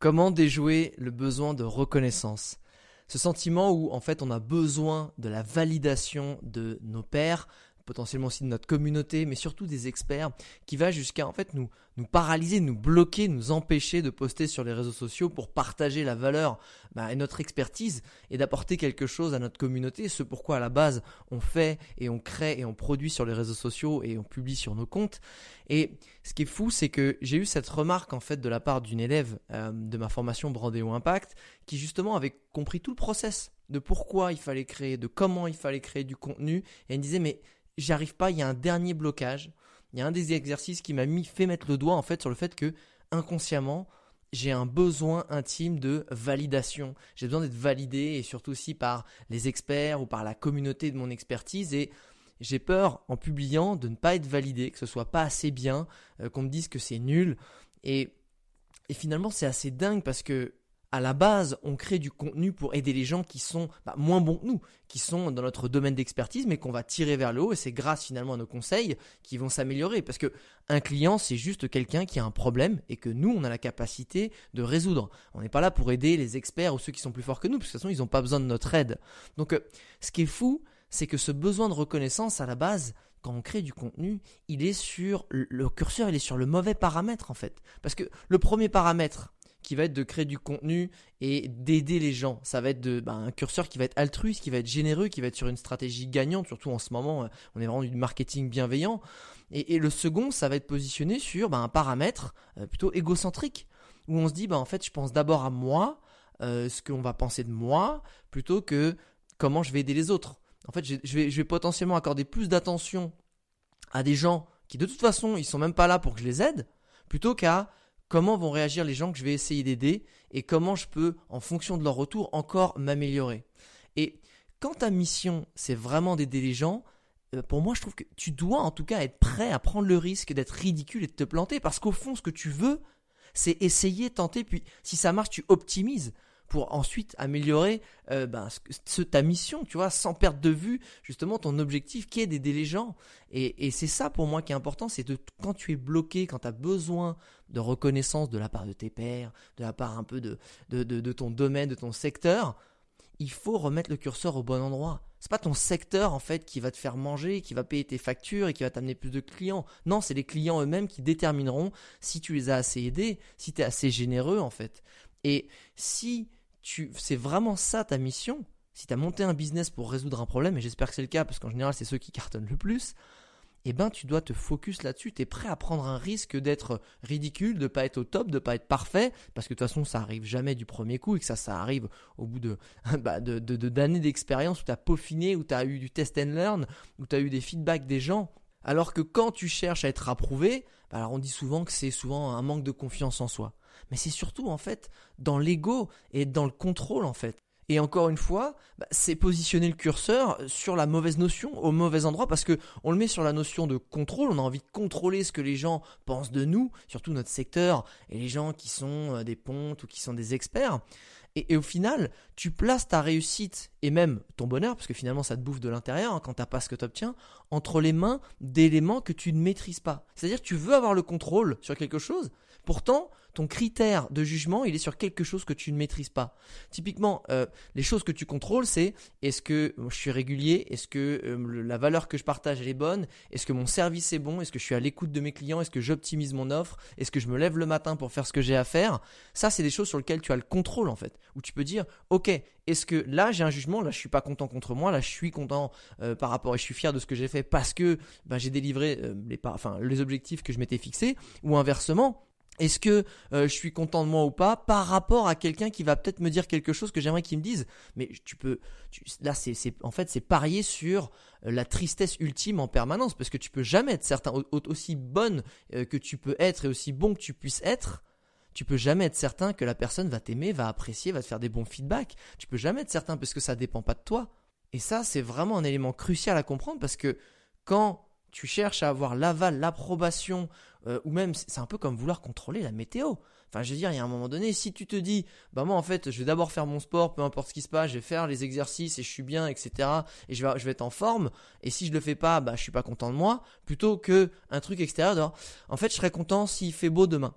Comment déjouer le besoin de reconnaissance? Ce sentiment où en fait on a besoin de la validation de nos pairs, potentiellement aussi de notre communauté, mais surtout des experts, qui va jusqu'à en fait nous, nous paralyser, nous bloquer, nous empêcher de poster sur les réseaux sociaux pour partager la valeur bah, et notre expertise et d'apporter quelque chose à notre communauté, ce pourquoi à la base on fait et on crée et on produit sur les réseaux sociaux et on publie sur nos comptes. Et ce qui est fou, c'est que j'ai eu cette remarque en fait de la part d'une élève euh, de ma formation Brandéo Impact qui justement avait compris tout le process de pourquoi il fallait créer, de comment il fallait créer du contenu et elle me disait mais j'y arrive pas, il y a un dernier blocage. Il y a un des exercices qui m'a mis fait mettre le doigt en fait sur le fait que inconsciemment, j'ai un besoin intime de validation. J'ai besoin d'être validé et surtout aussi par les experts ou par la communauté de mon expertise et j'ai peur en publiant de ne pas être validé, que ce soit pas assez bien, euh, qu'on me dise que c'est nul et et finalement, c'est assez dingue parce que à la base, on crée du contenu pour aider les gens qui sont bah, moins bons que nous, qui sont dans notre domaine d'expertise, mais qu'on va tirer vers le haut. Et c'est grâce finalement à nos conseils qui vont s'améliorer. Parce que un client, c'est juste quelqu'un qui a un problème et que nous, on a la capacité de résoudre. On n'est pas là pour aider les experts ou ceux qui sont plus forts que nous, parce que de toute façon, ils n'ont pas besoin de notre aide. Donc, euh, ce qui est fou, c'est que ce besoin de reconnaissance à la base, quand on crée du contenu, il est sur le curseur, il est sur le mauvais paramètre en fait. Parce que le premier paramètre, qui va être de créer du contenu et d'aider les gens. Ça va être de, bah, un curseur qui va être altruiste, qui va être généreux, qui va être sur une stratégie gagnante, surtout en ce moment, euh, on est vraiment du marketing bienveillant. Et, le second, ça va être positionné sur bah, un paramètre euh, plutôt égocentrique, où on se dit, bah, en fait, je pense d'abord à moi, euh, ce qu'on va penser de moi, plutôt que comment je vais aider les autres. En fait, je vais, je vais potentiellement accorder plus d'attention à des gens qui, de toute façon, ils sont même pas là pour que je les aide, plutôt qu'à comment vont réagir les gens que je vais essayer d'aider et comment je peux, en fonction de leur retour, encore m'améliorer. Et quand ta mission, c'est vraiment d'aider les gens, euh, pour moi, je trouve que tu dois en tout cas être prêt à prendre le risque d'être ridicule et de te planter parce qu'au fond, ce que tu veux, c'est essayer, tenter, puis si ça marche, tu optimises pour ensuite améliorer euh, ben, ta mission, tu vois, sans perdre de vue justement ton objectif qui est d'aider les gens. Et, c'est ça pour moi qui est important, c'est de quand tu es bloqué, quand tu as besoin de reconnaissance de la part de tes pairs, de la part un peu de, de, de, ton domaine, de ton secteur, il faut remettre le curseur au bon endroit. C'est pas ton secteur en fait qui va te faire manger, qui va payer tes factures et qui va t'amener plus de clients. Non, c'est les clients eux-mêmes qui détermineront si tu les as assez aidés, si tu es assez généreux en fait. Et si c'est vraiment ça ta mission, si tu as monté un business pour résoudre un problème, et j'espère que c'est le cas parce qu'en général c'est ceux qui cartonnent le plus, eh ben tu dois te focus là-dessus, tu es prêt à prendre un risque d'être ridicule, de pas être au top, de pas être parfait, parce que de toute façon ça arrive jamais du premier coup et que ça ça arrive au bout de bah, d'années de, de, d'expérience où tu as peaufiné, où tu as eu du test and learn, où tu as eu des feedbacks des gens. Alors que quand tu cherches à être approuvé, bah, alors on dit souvent que c'est souvent un manque de confiance en soi mais c'est surtout en fait dans l'ego et dans le contrôle en fait. Et encore une fois, bah, c'est positionner le curseur sur la mauvaise notion, au mauvais endroit, parce que on le met sur la notion de contrôle. On a envie de contrôler ce que les gens pensent de nous, surtout notre secteur, et les gens qui sont euh, des pontes ou qui sont des experts. Et, au final, tu places ta réussite et même ton bonheur, parce que finalement ça te bouffe de l'intérieur hein, quand tu n'as pas ce que tu obtiens, entre les mains d'éléments que tu ne maîtrises pas. C'est-à-dire tu veux avoir le contrôle sur quelque chose, pourtant ton critère de jugement, il est sur quelque chose que tu ne maîtrises pas. Typiquement, euh, les choses que tu contrôles, c'est est-ce que je suis régulier, est-ce que euh, la valeur que je partage elle est bonne, est-ce que mon service est bon, est-ce que je suis à l'écoute de mes clients, est-ce que j'optimise mon offre, est-ce que je me lève le matin pour faire ce que j'ai à faire? Ça, c'est des choses sur lesquelles tu as le contrôle en fait, où tu peux dire, ok, est-ce que là j'ai un jugement, là je suis pas content contre moi, là je suis content euh, par rapport et je suis fier de ce que j'ai fait parce que ben, j'ai délivré les, enfin, les objectifs que je m'étais fixés, ou inversement est-ce que euh, je suis content de moi ou pas par rapport à quelqu'un qui va peut-être me dire quelque chose que j'aimerais qu'il me dise? Mais tu peux, là, c'est, en fait, c'est parier sur euh, la tristesse ultime en permanence parce que tu peux jamais être certain, aussi bonne euh, que tu peux être et aussi bon que tu puisses être. Tu peux jamais être certain que la personne va t'aimer, va apprécier, va te faire des bons feedbacks. Tu peux jamais être certain parce que ça dépend pas de toi. Et ça, c'est vraiment un élément crucial à comprendre parce que quand tu cherches à avoir l'aval, l'approbation, euh, ou même c'est un peu comme vouloir contrôler la météo. Enfin, je veux dire, il y a un moment donné, si tu te dis, bah moi en fait, je vais d'abord faire mon sport, peu importe ce qui se passe, je vais faire les exercices et je suis bien, etc. Et je vais, je vais être en forme. Et si je le fais pas, bah je suis pas content de moi. Plutôt que un truc extérieur. En fait, je serais content s'il fait beau demain.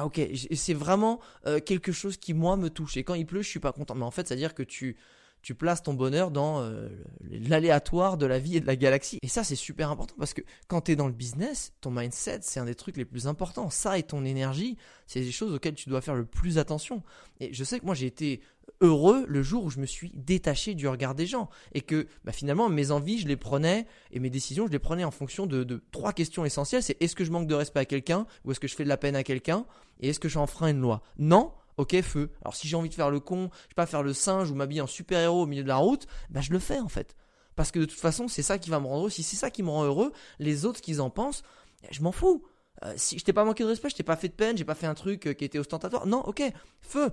Ah ok, c'est vraiment euh, quelque chose qui moi me touche. Et quand il pleut, je suis pas content. Mais en fait, c'est à dire que tu tu places ton bonheur dans euh, l'aléatoire de la vie et de la galaxie. Et ça, c'est super important parce que quand tu es dans le business, ton mindset, c'est un des trucs les plus importants. Ça et ton énergie, c'est des choses auxquelles tu dois faire le plus attention. Et je sais que moi, j'ai été heureux le jour où je me suis détaché du regard des gens et que bah, finalement mes envies je les prenais et mes décisions je les prenais en fonction de, trois questions essentielles c'est est-ce que je manque de respect à quelqu'un ou est-ce que je fais de la peine à quelqu'un et est-ce que j'enfreins une loi? Non ok feu. Alors si j'ai envie de faire le con, je sais pas faire le singe ou m'habiller en super-héros au milieu de la route, bah je le fais en fait. Parce que de toute façon, c'est ça qui va me rendre heureux. Si c'est ça qui me rend heureux, les autres, qu'ils en pensent, je m'en fous. Euh, si je t'ai pas manqué de respect, je t'ai pas fait de peine, j'ai pas fait un truc euh, qui était ostentatoire. Non, ok, feu.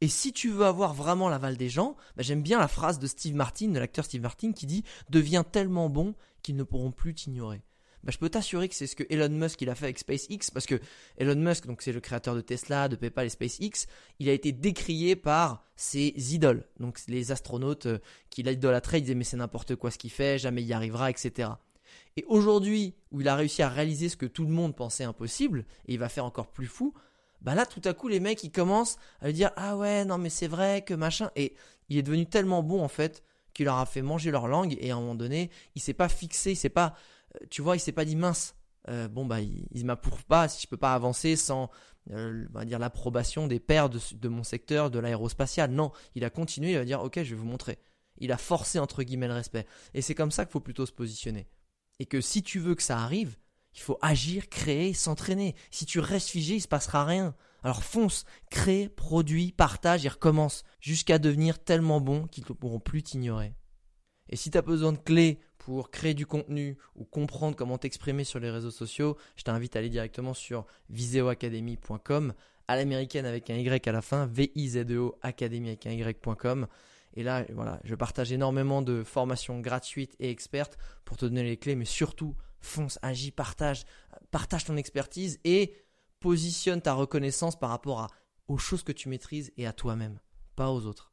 Et si tu veux avoir vraiment l'aval des gens, bah, j'aime bien la phrase de Steve Martin, de l'acteur Steve Martin, qui dit Deviens tellement bon qu'ils ne pourront plus t'ignorer. Bah, je peux t'assurer que c'est ce que Elon Musk il a fait avec SpaceX parce que Elon Musk donc c'est le créateur de Tesla, de PayPal et SpaceX, il a été décrié par ses idoles, donc les astronautes euh, qui l'idolâtraient, ils disaient mais c'est n'importe quoi ce qu'il fait, jamais il y arrivera, etc. Et aujourd'hui, où il a réussi à réaliser ce que tout le monde pensait impossible, et il va faire encore plus fou, bah là tout à coup les mecs ils commencent à lui dire ah ouais non mais c'est vrai que machin, et il est devenu tellement bon en fait qu'il leur a fait manger leur langue, et à un moment donné il s'est pas fixé, il s'est pas euh, tu vois, il s'est pas dit mince. Euh, bon bah il, il m'approuve pas si je peux pas avancer sans euh, dire l'approbation des pairs de, mon secteur de l'aérospatial. Non, il a continué, il va dire ok je vais vous montrer. Il a forcé entre guillemets le respect. Et c'est comme ça qu'il faut plutôt se positionner. Et que si tu veux que ça arrive, il faut agir, créer, s'entraîner. Si tu restes figé, il se passera rien. Alors fonce, crée, produit, partage et recommence jusqu'à devenir tellement bon qu'ils ne pourront plus t'ignorer. Et si tu as besoin de clés pour créer du contenu ou comprendre comment t'exprimer sur les réseaux sociaux, je t'invite à aller directement sur viseoacademy.com à l'américaine avec un Y à la fin, V-I-Z-E-O Academy avec un Y.com. Et là, voilà, je partage énormément de formations gratuites et expertes pour te donner les clés, mais surtout, fonce, agis, partage, partage ton expertise et positionne ta reconnaissance par rapport aux choses que tu maîtrises et à toi-même, pas aux autres.